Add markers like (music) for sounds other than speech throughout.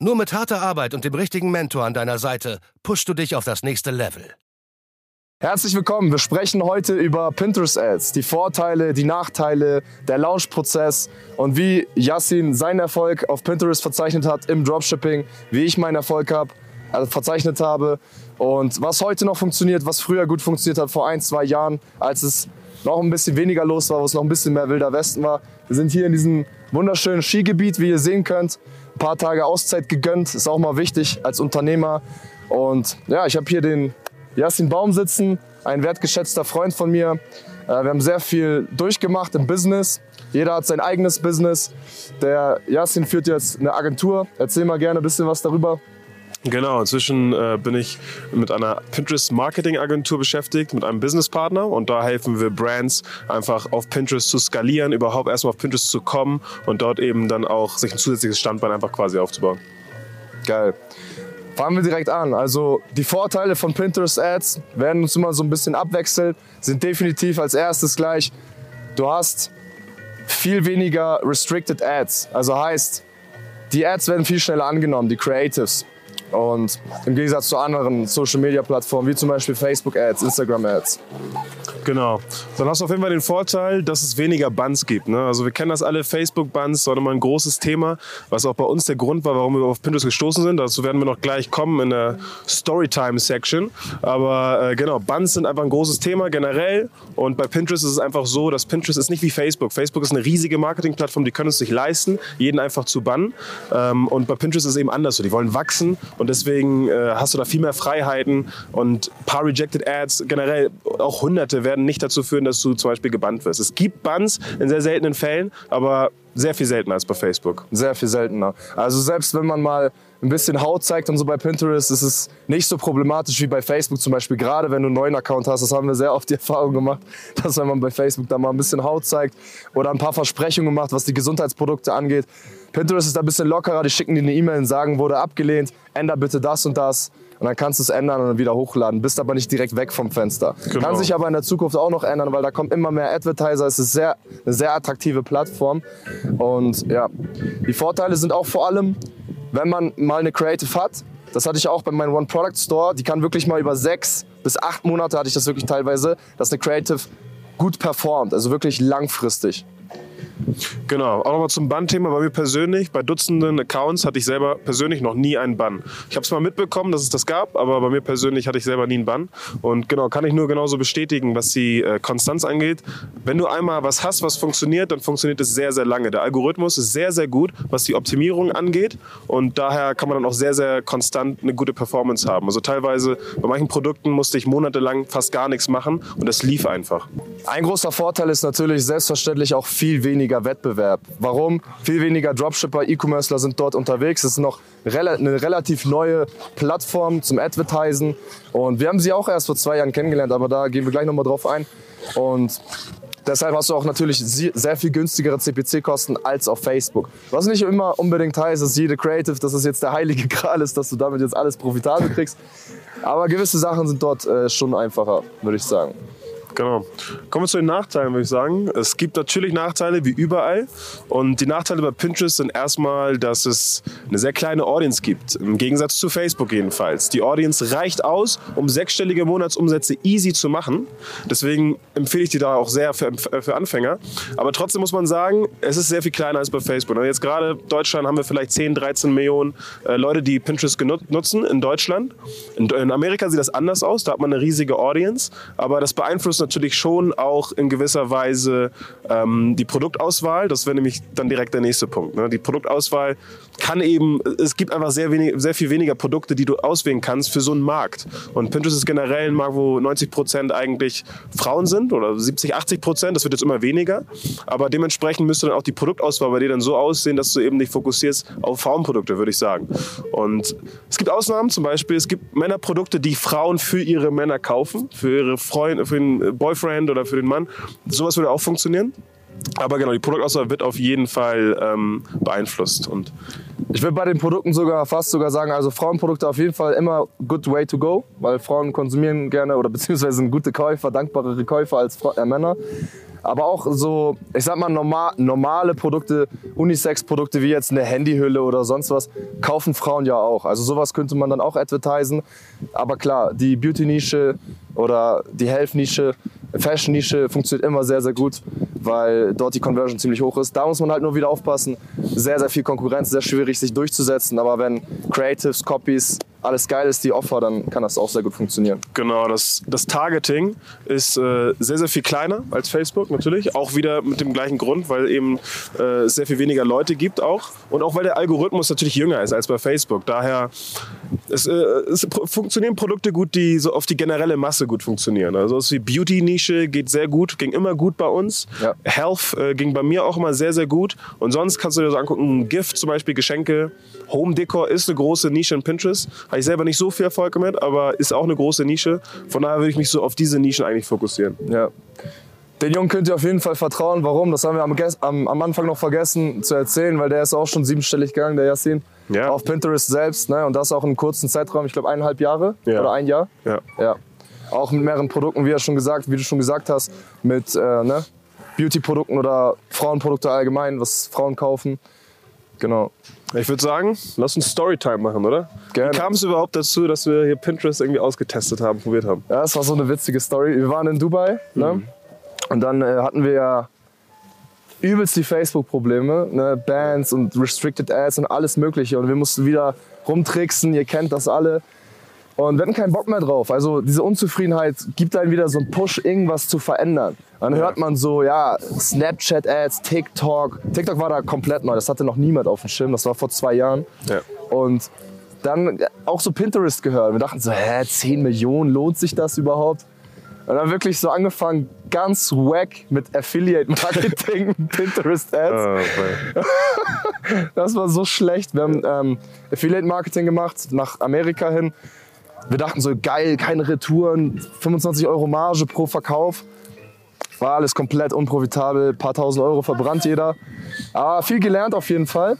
Nur mit harter Arbeit und dem richtigen Mentor an deiner Seite pushst du dich auf das nächste Level. Herzlich willkommen. Wir sprechen heute über Pinterest Ads, die Vorteile, die Nachteile, der Launchprozess und wie Yassin seinen Erfolg auf Pinterest verzeichnet hat im Dropshipping, wie ich meinen Erfolg habe, also verzeichnet habe und was heute noch funktioniert, was früher gut funktioniert hat vor ein, zwei Jahren, als es noch ein bisschen weniger los war, wo es noch ein bisschen mehr wilder Westen war. Wir sind hier in diesem wunderschönen Skigebiet, wie ihr sehen könnt ein paar Tage Auszeit gegönnt. Ist auch mal wichtig als Unternehmer. Und ja, ich habe hier den Yassin Baum sitzen, ein wertgeschätzter Freund von mir. Äh, wir haben sehr viel durchgemacht im Business. Jeder hat sein eigenes Business. Der Yassin führt jetzt eine Agentur. Erzähl mal gerne ein bisschen was darüber. Genau, inzwischen äh, bin ich mit einer Pinterest Marketing Agentur beschäftigt, mit einem Businesspartner und da helfen wir Brands einfach auf Pinterest zu skalieren, überhaupt erstmal auf Pinterest zu kommen und dort eben dann auch sich ein zusätzliches Standbein einfach quasi aufzubauen. Geil. Fangen wir direkt an. Also die Vorteile von Pinterest Ads werden uns immer so ein bisschen abwechseln, sind definitiv als erstes gleich, du hast viel weniger Restricted Ads. Also heißt, die Ads werden viel schneller angenommen, die Creatives. Und im Gegensatz zu anderen Social-Media-Plattformen, wie zum Beispiel Facebook-Ads, Instagram-Ads. Genau. Dann hast du auf jeden Fall den Vorteil, dass es weniger Buns gibt. Ne? Also wir kennen das alle, Facebook-Buns war immer ein großes Thema, was auch bei uns der Grund war, warum wir auf Pinterest gestoßen sind. Dazu werden wir noch gleich kommen in der Storytime-Section. Aber äh, genau, Buns sind einfach ein großes Thema generell. Und bei Pinterest ist es einfach so, dass Pinterest ist nicht wie Facebook. Facebook ist eine riesige Marketing-Plattform, die können es sich leisten, jeden einfach zu bannen. Ähm, und bei Pinterest ist es eben anders so. Die wollen wachsen und deswegen äh, hast du da viel mehr Freiheiten und paar Rejected Ads, generell auch hunderte, werden nicht dazu führen, dass du zum Beispiel gebannt wirst. Es gibt Bans in sehr seltenen Fällen, aber sehr viel seltener als bei Facebook. Sehr viel seltener. Also selbst wenn man mal ein bisschen Haut zeigt und so bei Pinterest, ist es nicht so problematisch wie bei Facebook zum Beispiel. Gerade wenn du einen neuen Account hast, das haben wir sehr oft die (laughs) Erfahrung gemacht, dass wenn man bei Facebook da mal ein bisschen Haut zeigt oder ein paar Versprechungen macht, was die Gesundheitsprodukte angeht. Pinterest ist da ein bisschen lockerer, die schicken dir eine E-Mail und sagen, wurde abgelehnt, änder bitte das und das. Und dann kannst du es ändern und wieder hochladen. Bist aber nicht direkt weg vom Fenster. Genau. Kann sich aber in der Zukunft auch noch ändern, weil da kommen immer mehr Advertiser. Es ist sehr, eine sehr attraktive Plattform. Und ja, die Vorteile sind auch vor allem, wenn man mal eine Creative hat. Das hatte ich auch bei meinem One Product Store. Die kann wirklich mal über sechs bis acht Monate hatte ich das wirklich teilweise, dass eine Creative gut performt, also wirklich langfristig. Genau, auch nochmal zum Bann-Thema. Bei mir persönlich, bei Dutzenden Accounts hatte ich selber persönlich noch nie einen Bann. Ich habe es mal mitbekommen, dass es das gab, aber bei mir persönlich hatte ich selber nie einen Bann. Und genau, kann ich nur genauso bestätigen, was die äh, Konstanz angeht. Wenn du einmal was hast, was funktioniert, dann funktioniert es sehr, sehr lange. Der Algorithmus ist sehr, sehr gut, was die Optimierung angeht. Und daher kann man dann auch sehr, sehr konstant eine gute Performance haben. Also teilweise bei manchen Produkten musste ich monatelang fast gar nichts machen und das lief einfach. Ein großer Vorteil ist natürlich selbstverständlich auch viel weniger Wettbewerb. Warum? Viel weniger Dropshipper, E-Commercer sind dort unterwegs. Es ist noch eine relativ neue Plattform zum Advertisen. Und wir haben sie auch erst vor zwei Jahren kennengelernt, aber da gehen wir gleich nochmal drauf ein. Und Deshalb hast du auch natürlich sehr viel günstigere CPC-Kosten als auf Facebook. Was nicht immer unbedingt heißt, dass jede Creative, dass es jetzt der heilige (laughs) Gral ist, dass du damit jetzt alles profitabel kriegst. Aber gewisse Sachen sind dort äh, schon einfacher, würde ich sagen. Genau. Kommen wir zu den Nachteilen, würde ich sagen. Es gibt natürlich Nachteile, wie überall. Und die Nachteile bei Pinterest sind erstmal, dass es eine sehr kleine Audience gibt. Im Gegensatz zu Facebook jedenfalls. Die Audience reicht aus, um sechsstellige Monatsumsätze easy zu machen. Deswegen empfehle ich die da auch sehr für, für Anfänger. Aber trotzdem muss man sagen, es ist sehr viel kleiner als bei Facebook. Und jetzt gerade in Deutschland haben wir vielleicht 10, 13 Millionen äh, Leute, die Pinterest nutzen in Deutschland. In, in Amerika sieht das anders aus. Da hat man eine riesige Audience. Aber das beeinflusst natürlich schon auch in gewisser Weise ähm, die Produktauswahl. Das wäre nämlich dann direkt der nächste Punkt. Ne? Die Produktauswahl kann eben, es gibt einfach sehr, wenig, sehr viel weniger Produkte, die du auswählen kannst für so einen Markt. Und Pinterest ist generell ein Markt, wo 90 Prozent eigentlich Frauen sind oder 70, 80 Prozent. Das wird jetzt immer weniger. Aber dementsprechend müsste dann auch die Produktauswahl bei dir dann so aussehen, dass du eben dich fokussierst auf Frauenprodukte, würde ich sagen. Und es gibt Ausnahmen, zum Beispiel, es gibt Männerprodukte, die Frauen für ihre Männer kaufen, für ihre Freunde, für den Boyfriend oder für den Mann. Sowas würde auch funktionieren. Aber genau, die Produktauswahl wird auf jeden Fall ähm, beeinflusst. Und Ich würde bei den Produkten sogar fast sogar sagen, also Frauenprodukte auf jeden Fall immer good way to go, weil Frauen konsumieren gerne oder (laughs) beziehungsweise sind gute Käufer, dankbarere Käufer als äh, Männer. Aber auch so, ich sag mal, normal, normale Produkte, Unisex-Produkte wie jetzt eine Handyhülle oder sonst was, kaufen Frauen ja auch. Also sowas könnte man dann auch advertisen. Aber klar, die Beauty-Nische oder die Health-Nische, Fashion-Nische funktioniert immer sehr, sehr gut, weil dort die Conversion ziemlich hoch ist. Da muss man halt nur wieder aufpassen. Sehr, sehr viel Konkurrenz, sehr schwierig sich durchzusetzen. Aber wenn Creatives, Copies, alles geil ist, die Offer, dann kann das auch sehr gut funktionieren. Genau, das, das Targeting ist äh, sehr, sehr viel kleiner als Facebook natürlich. Auch wieder mit dem gleichen Grund, weil eben äh, es sehr viel weniger Leute gibt auch. Und auch weil der Algorithmus natürlich jünger ist als bei Facebook. Daher es, äh, es funktionieren Produkte gut, die so auf die generelle Masse gut funktionieren. Also so die Beauty-Nische geht sehr gut, ging immer gut bei uns. Ja. Health äh, ging bei mir auch immer sehr, sehr gut. Und sonst kannst du dir so angucken, Gift zum Beispiel, Geschenke. Home Decor ist eine große Nische in Pinterest. Habe ich selber nicht so viel Erfolg mit, aber ist auch eine große Nische. Von daher würde ich mich so auf diese Nischen eigentlich fokussieren. Ja. Den Jungen könnt ihr auf jeden Fall vertrauen. Warum? Das haben wir am, am, am Anfang noch vergessen zu erzählen, weil der ist auch schon siebenstellig gegangen, der Yassin. Ja. Auf Pinterest selbst. Ne? Und das auch in einem kurzen Zeitraum, ich glaube eineinhalb Jahre Ja. oder ein Jahr. Ja. Ja. Auch mit mehreren Produkten, wie, er schon gesagt, wie du schon gesagt hast, mit äh, ne? Beauty-Produkten oder Frauenprodukte allgemein, was Frauen kaufen. Genau. Ich würde sagen, lass uns Storytime machen, oder? Gerne. Wie kam es überhaupt dazu, dass wir hier Pinterest irgendwie ausgetestet haben, probiert haben? Ja, das war so eine witzige Story. Wir waren in Dubai ne? und dann äh, hatten wir ja übelst die Facebook-Probleme, ne? Bans und Restricted Ads und alles Mögliche. Und wir mussten wieder rumtricksen, ihr kennt das alle. Und wir hatten keinen Bock mehr drauf. Also diese Unzufriedenheit gibt einem wieder so einen Push, irgendwas zu verändern. Dann hört man so, ja, Snapchat-Ads, TikTok. TikTok war da komplett neu, das hatte noch niemand auf dem Schirm, das war vor zwei Jahren. Ja. Und dann auch so Pinterest gehört. Wir dachten so, hä, 10 Millionen, lohnt sich das überhaupt? Und dann wirklich so angefangen, ganz wack mit Affiliate-Marketing, (laughs) Pinterest-Ads. Ah, weil- (laughs) Das war so schlecht. Wir haben ähm, Affiliate-Marketing gemacht, nach Amerika hin. Wir dachten so, geil, keine Retouren, 25 Euro Marge pro Verkauf. War alles komplett unprofitabel, paar tausend Euro verbrannt jeder. Aber viel gelernt auf jeden Fall.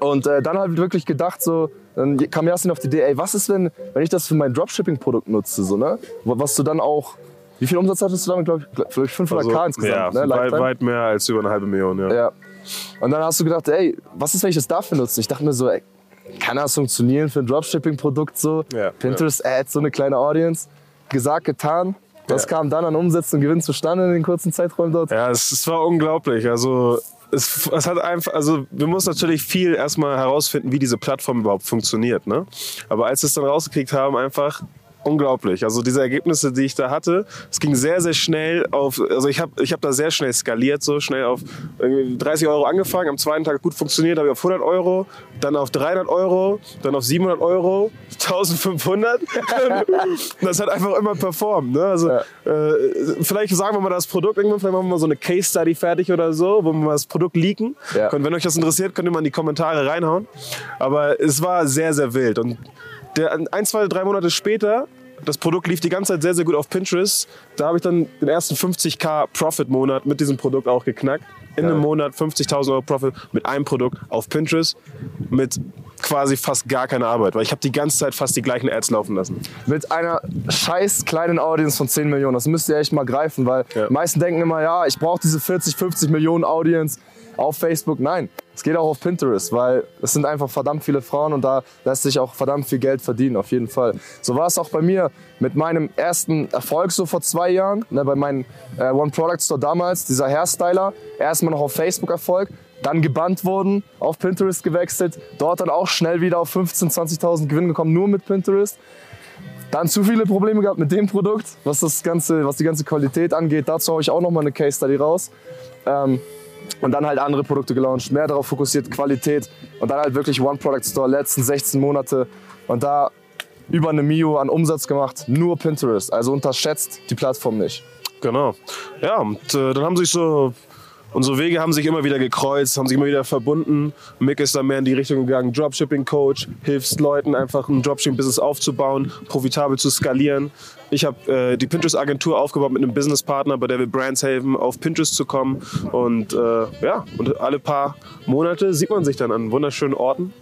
Und äh, dann halt wirklich gedacht, so, dann kam Jasin auf die Idee, ey, was ist, wenn, wenn ich das für mein Dropshipping-Produkt nutze, so, ne? Was du dann auch, wie viel Umsatz hattest du damit, glaube ich, vielleicht 500k Also, insgesamt, ja, ne? weit, weit mehr als über eine halbe Million, ja. Ja. Und dann hast du gedacht, ey, was ist, wenn ich das dafür nutze? Ich dachte mir so, ey, kann das funktionieren für ein Dropshipping-Produkt so? Ja, Pinterest-Ads, so eine kleine Audience. Gesagt, getan. Was Ja. kam dann an Umsatz und Gewinn zustande in den kurzen Zeiträumen dort? Ja, es, es war unglaublich. Also es, es hat einfach, also wir mussten natürlich viel erstmal herausfinden, wie diese Plattform überhaupt funktioniert. Ne? Aber als wir es dann rausgekriegt haben, einfach unglaublich. Also diese Ergebnisse, die ich da hatte, es ging sehr, sehr schnell auf, also ich habe ich hab da sehr schnell skaliert, so schnell auf irgendwie 30 Euro angefangen, am zweiten Tag gut funktioniert, habe ich auf 100 Euro, dann auf 300 Euro, dann auf 700 Euro, (laughs) 1500. Und (laughs) das hat einfach immer performt. Ne? Also Ja. äh, vielleicht sagen wir mal das Produkt irgendwann, vielleicht machen wir mal so eine Case Study fertig oder so, wo wir mal das Produkt leaken. Ja. Und wenn euch das interessiert, könnt ihr mal in die Kommentare reinhauen. Aber es war sehr, sehr wild. Und der, ein, zwei, drei Monate später, das Produkt lief die ganze Zeit sehr, sehr gut auf Pinterest. Da habe ich dann den ersten 50k Profit-Monat mit diesem Produkt auch geknackt. In einem Monat 50.000 Euro Profit mit einem Produkt auf Pinterest mit quasi fast gar keine Arbeit, weil ich habe die ganze Zeit fast die gleichen Ads laufen lassen. Mit einer scheiß kleinen Audience von 10 Millionen. Das müsst ihr echt mal greifen, weil Ja. die meisten denken immer, ja, ich brauche diese 40, 50 Millionen Audience auf Facebook. Nein, es geht auch auf Pinterest, weil es sind einfach verdammt viele Frauen und da lässt sich auch verdammt viel Geld verdienen, auf jeden Fall. So war es auch bei mir mit meinem ersten Erfolg so vor zwei Jahren, ne, bei meinem äh, One Product Store damals, dieser Hairstyler. Erstmal noch auf Facebook Erfolg, dann gebannt worden, auf Pinterest gewechselt, dort dann auch schnell wieder auf 15.000, 20.000 Gewinn gekommen, nur mit Pinterest. Dann zu viele Probleme gehabt mit dem Produkt, was, das ganze, was die ganze Qualität angeht. Dazu habe ich auch nochmal eine Case Study raus. Ähm, und dann halt andere Produkte gelauncht, mehr darauf fokussiert, Qualität. Und dann halt wirklich One Product Store, letzten 16 Monate. Und da über eine Mio an Umsatz gemacht, nur Pinterest. Also unterschätzt die Plattform nicht. Genau. Ja, und äh, dann haben sich so unsere Wege haben sich immer wieder gekreuzt, haben sich immer wieder verbunden. Mick ist dann mehr in die Richtung gegangen, Dropshipping-Coach, hilfst Leuten einfach ein Dropshipping-Business aufzubauen, profitabel zu skalieren. Ich habe äh, die Pinterest-Agentur aufgebaut mit einem Businesspartner, bei der wir Brands helfen, auf Pinterest zu kommen. Und äh, ja, und alle paar Monate sieht man sich dann an wunderschönen Orten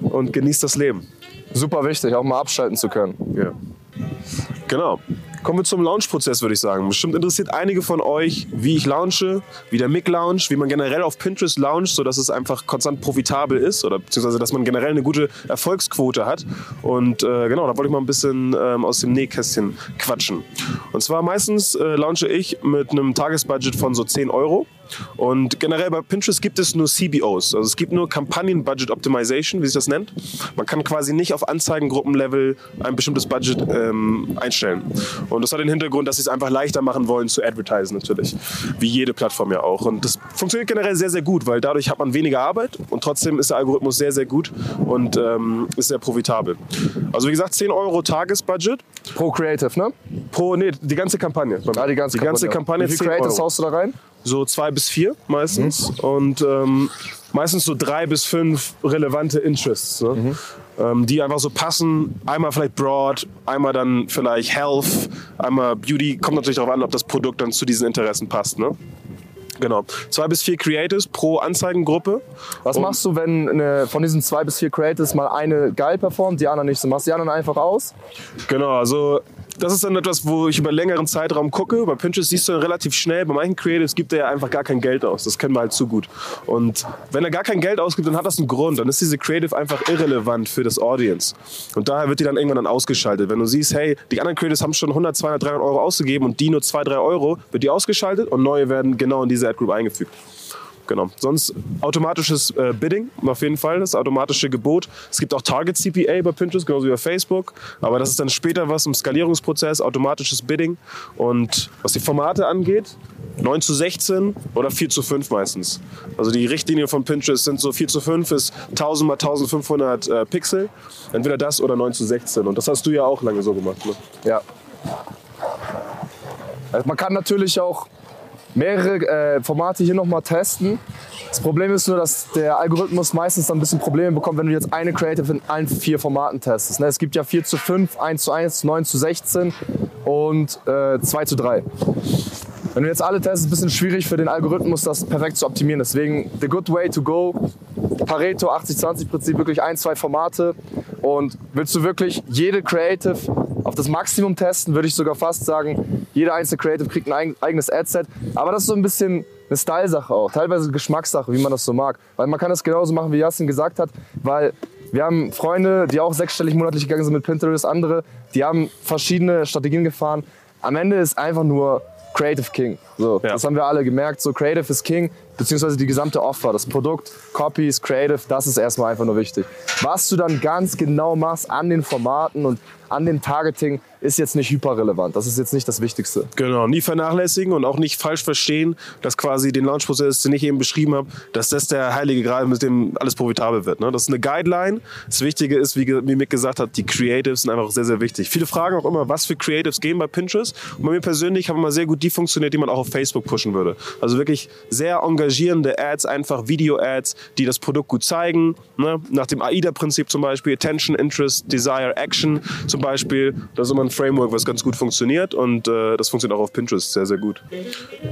und genießt das Leben. Super wichtig, auch mal abschalten zu können. Ja. Genau. Kommen wir zum Launch-Prozess, würde ich sagen. Bestimmt interessiert einige von euch, wie ich launche, wie der Mick launcht, wie man generell auf Pinterest launcht, sodass es einfach konstant profitabel ist oder beziehungsweise, dass man generell eine gute Erfolgsquote hat. Und äh, genau, da wollte ich mal ein bisschen ähm, aus dem Nähkästchen quatschen. Und zwar meistens äh, launche ich mit einem Tagesbudget von so 10 Euro. Und generell bei Pinterest gibt es nur CBOs, also es gibt nur Kampagnen Budget Optimization, wie sich das nennt. Man kann quasi nicht auf Anzeigengruppenlevel ein bestimmtes Budget ähm, einstellen. Und das hat den Hintergrund, dass sie es einfach leichter machen wollen zu advertisen natürlich, wie jede Plattform ja auch. Und das funktioniert generell sehr, sehr gut, weil dadurch hat man weniger Arbeit und trotzdem ist der Algorithmus sehr, sehr gut und ähm, ist sehr profitabel. Also wie gesagt, 10 Euro Tagesbudget. Pro Creative, ne? Pro, nee, die ganze Kampagne. Ah, die ganze die ganze Kampagne. Kampagne Wie viele 10 Creatives Euro. haust du da rein? So zwei bis vier meistens. Und ähm, meistens so drei bis fünf relevante Interests, ne? ähm, die einfach so passen. Einmal vielleicht Broad, einmal dann vielleicht Health, einmal Beauty. Kommt natürlich darauf an, ob das Produkt dann zu diesen Interessen passt. Ne? Genau. Zwei bis vier Creatives pro Anzeigengruppe. Was Und- machst du, wenn eine, von diesen zwei bis vier Creatives mal eine geil performt, die anderen nicht so? Machst du die anderen einfach aus? Genau, also das ist dann etwas, wo ich über längeren Zeitraum gucke. Bei Pinterest siehst du dann relativ schnell, bei manchen Creatives gibt er ja einfach gar kein Geld aus. Das kennen wir halt zu gut. Und wenn er gar kein Geld ausgibt, dann hat das einen Grund. Dann ist diese Creative einfach irrelevant für das Audience. Und daher wird die dann irgendwann dann ausgeschaltet. Wenn du siehst, hey, die anderen Creatives haben schon 100, 200, 300 Euro ausgegeben und die nur 2, 3 Euro, wird die ausgeschaltet und neue werden genau in diese Ad Group eingefügt. Genau. Sonst automatisches äh, Bidding, auf jeden Fall, das automatische Gebot. Es gibt auch Target CPA bei Pinterest, genauso wie bei Facebook. Aber das ist dann später was im Skalierungsprozess, automatisches Bidding. Und was die Formate angeht, 9 zu 16 oder 4 zu 5 meistens. Also die Richtlinie von Pinterest sind so 4 zu 5 ist 1000 mal 1500 äh, Pixel. Entweder das oder 9 zu 16. Und das hast du ja auch lange so gemacht. Ne? Ja. Also man kann natürlich auch mehrere äh, Formate hier nochmal testen. Das Problem ist nur, dass der Algorithmus meistens dann ein bisschen Probleme bekommt, wenn du jetzt eine Creative in allen vier Formaten testest. Ne? Es gibt ja 4 zu 5, 1 zu 1, 9 zu 16 und äh, 2 zu 3. Wenn du jetzt alle testest, ist es ein bisschen schwierig für den Algorithmus, das perfekt zu optimieren. Deswegen, the good way to go, Pareto 80-20-Prinzip, wirklich ein, zwei Formate. Und willst du wirklich jede Creative auf das Maximum testen, würde ich sogar fast sagen, jede einzelne Creative kriegt ein eig- eigenes Adset. Aber das ist so ein bisschen eine Style-Sache auch, teilweise Geschmackssache, wie man das so mag. Weil man kann das genauso machen, wie Yassin gesagt hat, weil wir haben Freunde, die auch sechsstellig monatlich gegangen sind mit Pinterest, andere, die haben verschiedene Strategien gefahren. Am Ende ist einfach nur Creative King. So, Ja. Das haben wir alle gemerkt. So, Creative ist King, beziehungsweise die gesamte Offer, das Produkt, Copies, Creative, das ist erstmal einfach nur wichtig. Was du dann ganz genau machst an den Formaten und an dem Targeting, ist jetzt nicht hyperrelevant. Das ist jetzt nicht das Wichtigste. Genau, nie vernachlässigen und auch nicht falsch verstehen, dass quasi den Launchprozess, den ich eben beschrieben habe, dass das der heilige Gral, mit dem alles profitabel wird. Ne? Das ist eine Guideline. Das Wichtige ist, wie, wie Mick gesagt hat, die Creatives sind einfach sehr, sehr wichtig. Viele fragen auch immer, was für Creatives gehen bei Pinterest. Und bei mir persönlich haben immer sehr gut die funktioniert, die man auch auf Facebook pushen würde. Also wirklich sehr engagierende Ads, einfach Video-Ads, die das Produkt gut zeigen. Ne? Nach dem AIDA-Prinzip zum Beispiel, Attention, Interest, Desire, Action zum Beispiel. Das ist immer ein Framework, was ganz gut funktioniert und äh, das funktioniert auch auf Pinterest sehr, sehr gut.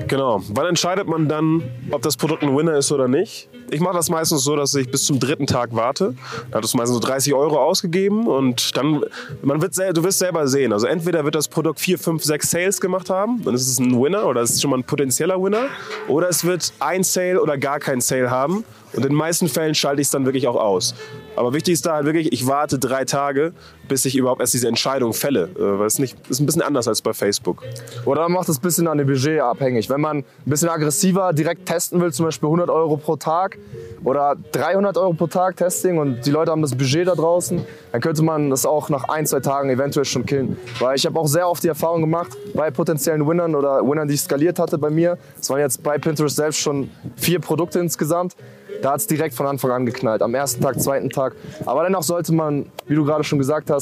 Genau. Wann entscheidet man dann, ob das Produkt ein Winner ist oder nicht? Ich mache das meistens so, dass ich bis zum dritten Tag warte. Da hat es meistens so 30 Euro ausgegeben und dann, man wird du wirst selber sehen. Also entweder wird das Produkt 4, 5, 6 Sales gemacht haben, dann ist es ein Winner oder es ist schon mal ein potenzieller Winner. Oder es wird ein Sale oder gar kein Sale haben. Und in den meisten Fällen schalte ich es dann wirklich auch aus. Aber wichtig ist da halt wirklich, ich warte drei Tage, bis ich überhaupt erst diese Entscheidung fälle. Äh, weil es nicht, ist ein bisschen anders als bei Facebook. Oder man macht es ein bisschen an dem Budget abhängig. Wenn man ein bisschen aggressiver direkt testen will, zum Beispiel 100 Euro pro Tag oder 300 Euro pro Tag Testing und die Leute haben das Budget da draußen, dann könnte man das auch nach ein, zwei Tagen eventuell schon killen. Weil ich habe auch sehr oft die Erfahrung gemacht bei potenziellen Winnern oder Winnern, die ich skaliert hatte bei mir. Es waren jetzt bei Pinterest selbst schon vier Produkte insgesamt. Da hat es direkt von Anfang an geknallt. Am ersten Tag, zweiten Tag. Aber dennoch sollte man, wie du gerade schon gesagt hast,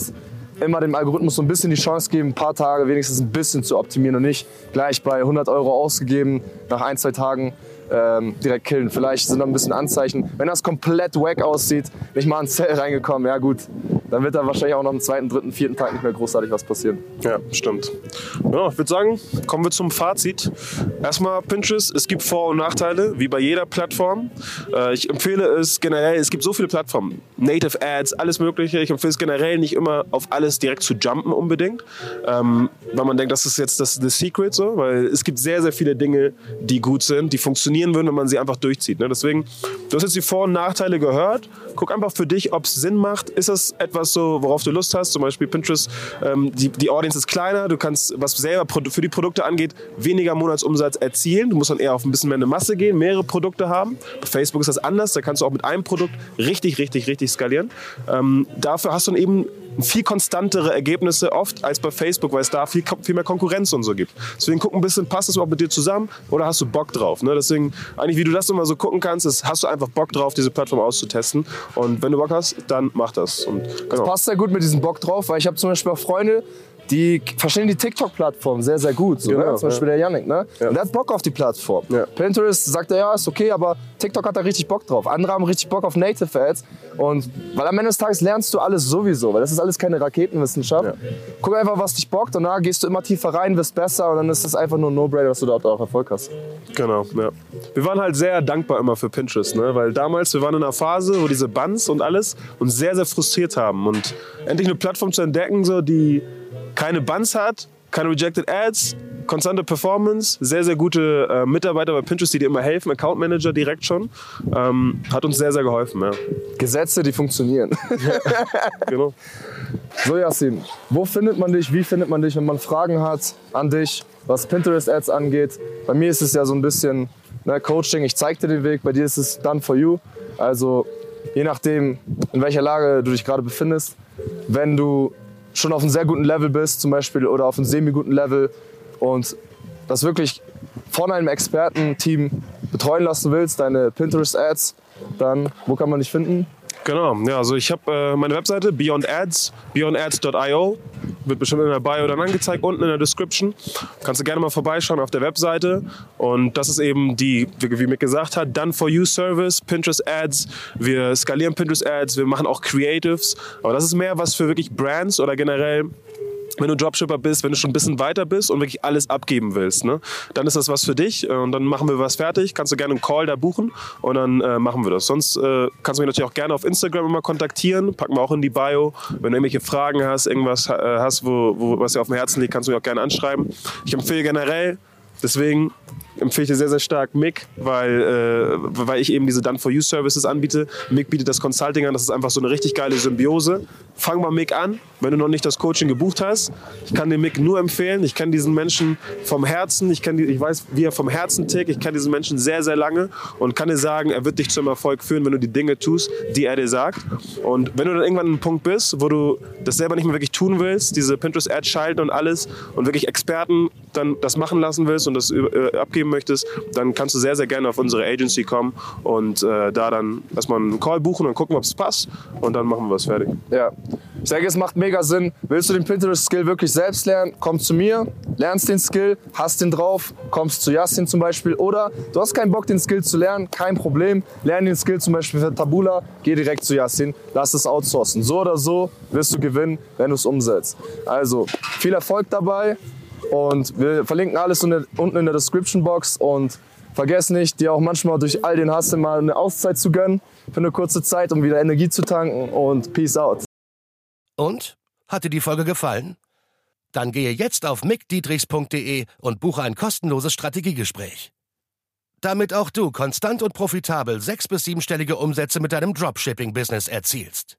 immer dem Algorithmus so ein bisschen die Chance geben, ein paar Tage wenigstens ein bisschen zu optimieren und nicht gleich bei 100 Euro ausgegeben nach ein, zwei Tagen ähm, direkt killen. Vielleicht sind da ein bisschen Anzeichen. Wenn das komplett wack aussieht, nicht mal ein Zell reingekommen, ja gut, dann wird da wahrscheinlich auch noch am zweiten, dritten, vierten Tag nicht mehr großartig was passieren. Ja, stimmt. Ja, ich würde sagen, kommen wir zum Fazit. Erstmal Pinterest, es gibt Vor- und Nachteile, wie bei jeder Plattform. Äh, ich empfehle es generell, es gibt so viele Plattformen, Native Ads, alles Mögliche. Ich empfehle es generell nicht immer auf alles direkt zu jumpen unbedingt, ähm, weil man denkt, das ist jetzt das, das Secret so, weil es gibt sehr, sehr viele Dinge, die gut sind, die funktionieren würden, wenn man sie einfach durchzieht. Ne? Deswegen, du hast jetzt die Vor- und Nachteile gehört. Guck einfach für dich, ob es Sinn macht. Ist das etwas so, worauf du Lust hast? Zum Beispiel Pinterest, ähm, die, die Audience ist kleiner, du kannst, was selber für die Produkte angeht, weniger Monatsumsatz erzielen. Du musst dann eher auf ein bisschen mehr eine Masse gehen, mehrere Produkte haben. Bei Facebook ist das anders, da kannst du auch mit einem Produkt richtig, richtig, richtig skalieren. Ähm, dafür hast du dann eben viel konstantere Ergebnisse oft als bei Facebook, weil es da viel, viel mehr Konkurrenz und so gibt. Deswegen guck ein bisschen, passt das überhaupt mit dir zusammen oder hast du Bock drauf? Ne? Deswegen, eigentlich wie du das immer so gucken kannst, ist, hast du einfach Bock drauf, diese Plattform auszutesten. Und wenn du Bock hast, dann mach das. Und, genau. Das passt sehr gut mit diesem Bock drauf, weil ich habe zum Beispiel auch Freunde, die verstehen die TikTok-Plattform sehr, sehr gut. So, Genau, ne? Zum Beispiel ja. der Yannick. Ne? Und der hat Bock auf die Plattform. Ja. Pinterest sagt er, ja, ist okay, aber TikTok hat da richtig Bock drauf. Andere haben richtig Bock auf Native Ads. Und weil am Ende des Tages lernst du alles sowieso, weil das ist alles keine Raketenwissenschaft. Ja. Guck einfach, was dich bockt und dann gehst du immer tiefer rein, wirst besser und dann ist es einfach nur ein No-Brainer, dass du dort auch Erfolg hast. Genau, ja. Wir waren halt sehr dankbar immer für Pinterest, ne? weil damals, wir waren in einer Phase, wo diese Buns und alles uns sehr, sehr frustriert haben. Und endlich eine Plattform zu entdecken, so, die keine Buns hat, keine Rejected Ads, konstante Performance, sehr, sehr gute äh, Mitarbeiter bei Pinterest, die dir immer helfen, Account Manager direkt schon, ähm, hat uns sehr, sehr geholfen. Ja. Gesetze, die funktionieren. (laughs) Genau. So, Yassin, wo findet man dich? Wie findet man dich, wenn man Fragen hat an dich, was Pinterest-Ads angeht? Bei mir ist es ja so ein bisschen ne, Coaching, ich zeig dir den Weg, bei dir ist es done for you. Also, je nachdem, in welcher Lage du dich gerade befindest, wenn du schon auf einem sehr guten Level bist, zum Beispiel, oder auf einem semi-guten Level und das wirklich von einem Expertenteam betreuen lassen willst, deine Pinterest-Ads, dann wo kann man dich finden? Genau, ja, also ich habe äh, meine Webseite Beyond Ads, beyondads.io, wird bestimmt in der Bio dann angezeigt, unten in der Description. Kannst du gerne mal vorbeischauen auf der Webseite. Und das ist eben die, wie Mick gesagt hat, Done for You Service, Pinterest Ads. Wir skalieren Pinterest Ads, wir machen auch Creatives. Aber das ist mehr was für wirklich Brands oder generell wenn du Dropshipper bist, wenn du schon ein bisschen weiter bist und wirklich alles abgeben willst, ne, dann ist das was für dich äh, und dann machen wir was fertig. Kannst du gerne einen Call da buchen und dann äh, machen wir das. Sonst äh, kannst du mich natürlich auch gerne auf Instagram immer kontaktieren. Packen wir auch in die Bio. Wenn du irgendwelche Fragen hast, irgendwas äh, hast, wo, wo, was dir auf dem Herzen liegt, kannst du mich auch gerne anschreiben. Ich empfehle generell, deswegen empfehle ich dir sehr, sehr stark Mick, weil, äh, weil ich eben diese Done-for-You-Services anbiete. Mick bietet das Consulting an, das ist einfach so eine richtig geile Symbiose. Fang mal Mick an, wenn du noch nicht das Coaching gebucht hast. Ich kann dir Mick nur empfehlen. Ich kenne diesen Menschen vom Herzen, ich, die, ich weiß, wie er vom Herzen tickt. Ich kenne diesen Menschen sehr, sehr lange und kann dir sagen, er wird dich zum Erfolg führen, wenn du die Dinge tust, die er dir sagt. Und wenn du dann irgendwann an einem Punkt bist, wo du das selber nicht mehr wirklich tun willst, diese Pinterest-Ads schalten und alles und wirklich Experten dann das machen lassen willst und das äh, abgeben möchtest, dann kannst du sehr, sehr gerne auf unsere Agency kommen und äh, da dann erstmal einen Call buchen und gucken, ob es passt und dann machen wir was fertig. Ja. Ich denke, es macht mega Sinn. Willst du den Pinterest-Skill wirklich selbst lernen? Komm zu mir, lernst den Skill, hast den drauf, kommst zu Yassin zum Beispiel. Oder du hast keinen Bock, den Skill zu lernen, kein Problem. Lern den Skill zum Beispiel für Tabula, geh direkt zu Yassin, lass es outsourcen. So oder so wirst du gewinnen, wenn du es umsetzt. Also, viel Erfolg dabei und wir verlinken alles unten in der Description Box und vergiss nicht, dir auch manchmal durch all den Hassel mal eine Auszeit zu gönnen für eine kurze Zeit, um wieder Energie zu tanken und Peace out. Und? Hat dir die Folge gefallen? Dann gehe jetzt auf mickdietrichs.de und buche ein kostenloses Strategiegespräch. Damit auch du konstant und profitabel sechs- bis siebenstellige Umsätze mit deinem Dropshipping-Business erzielst.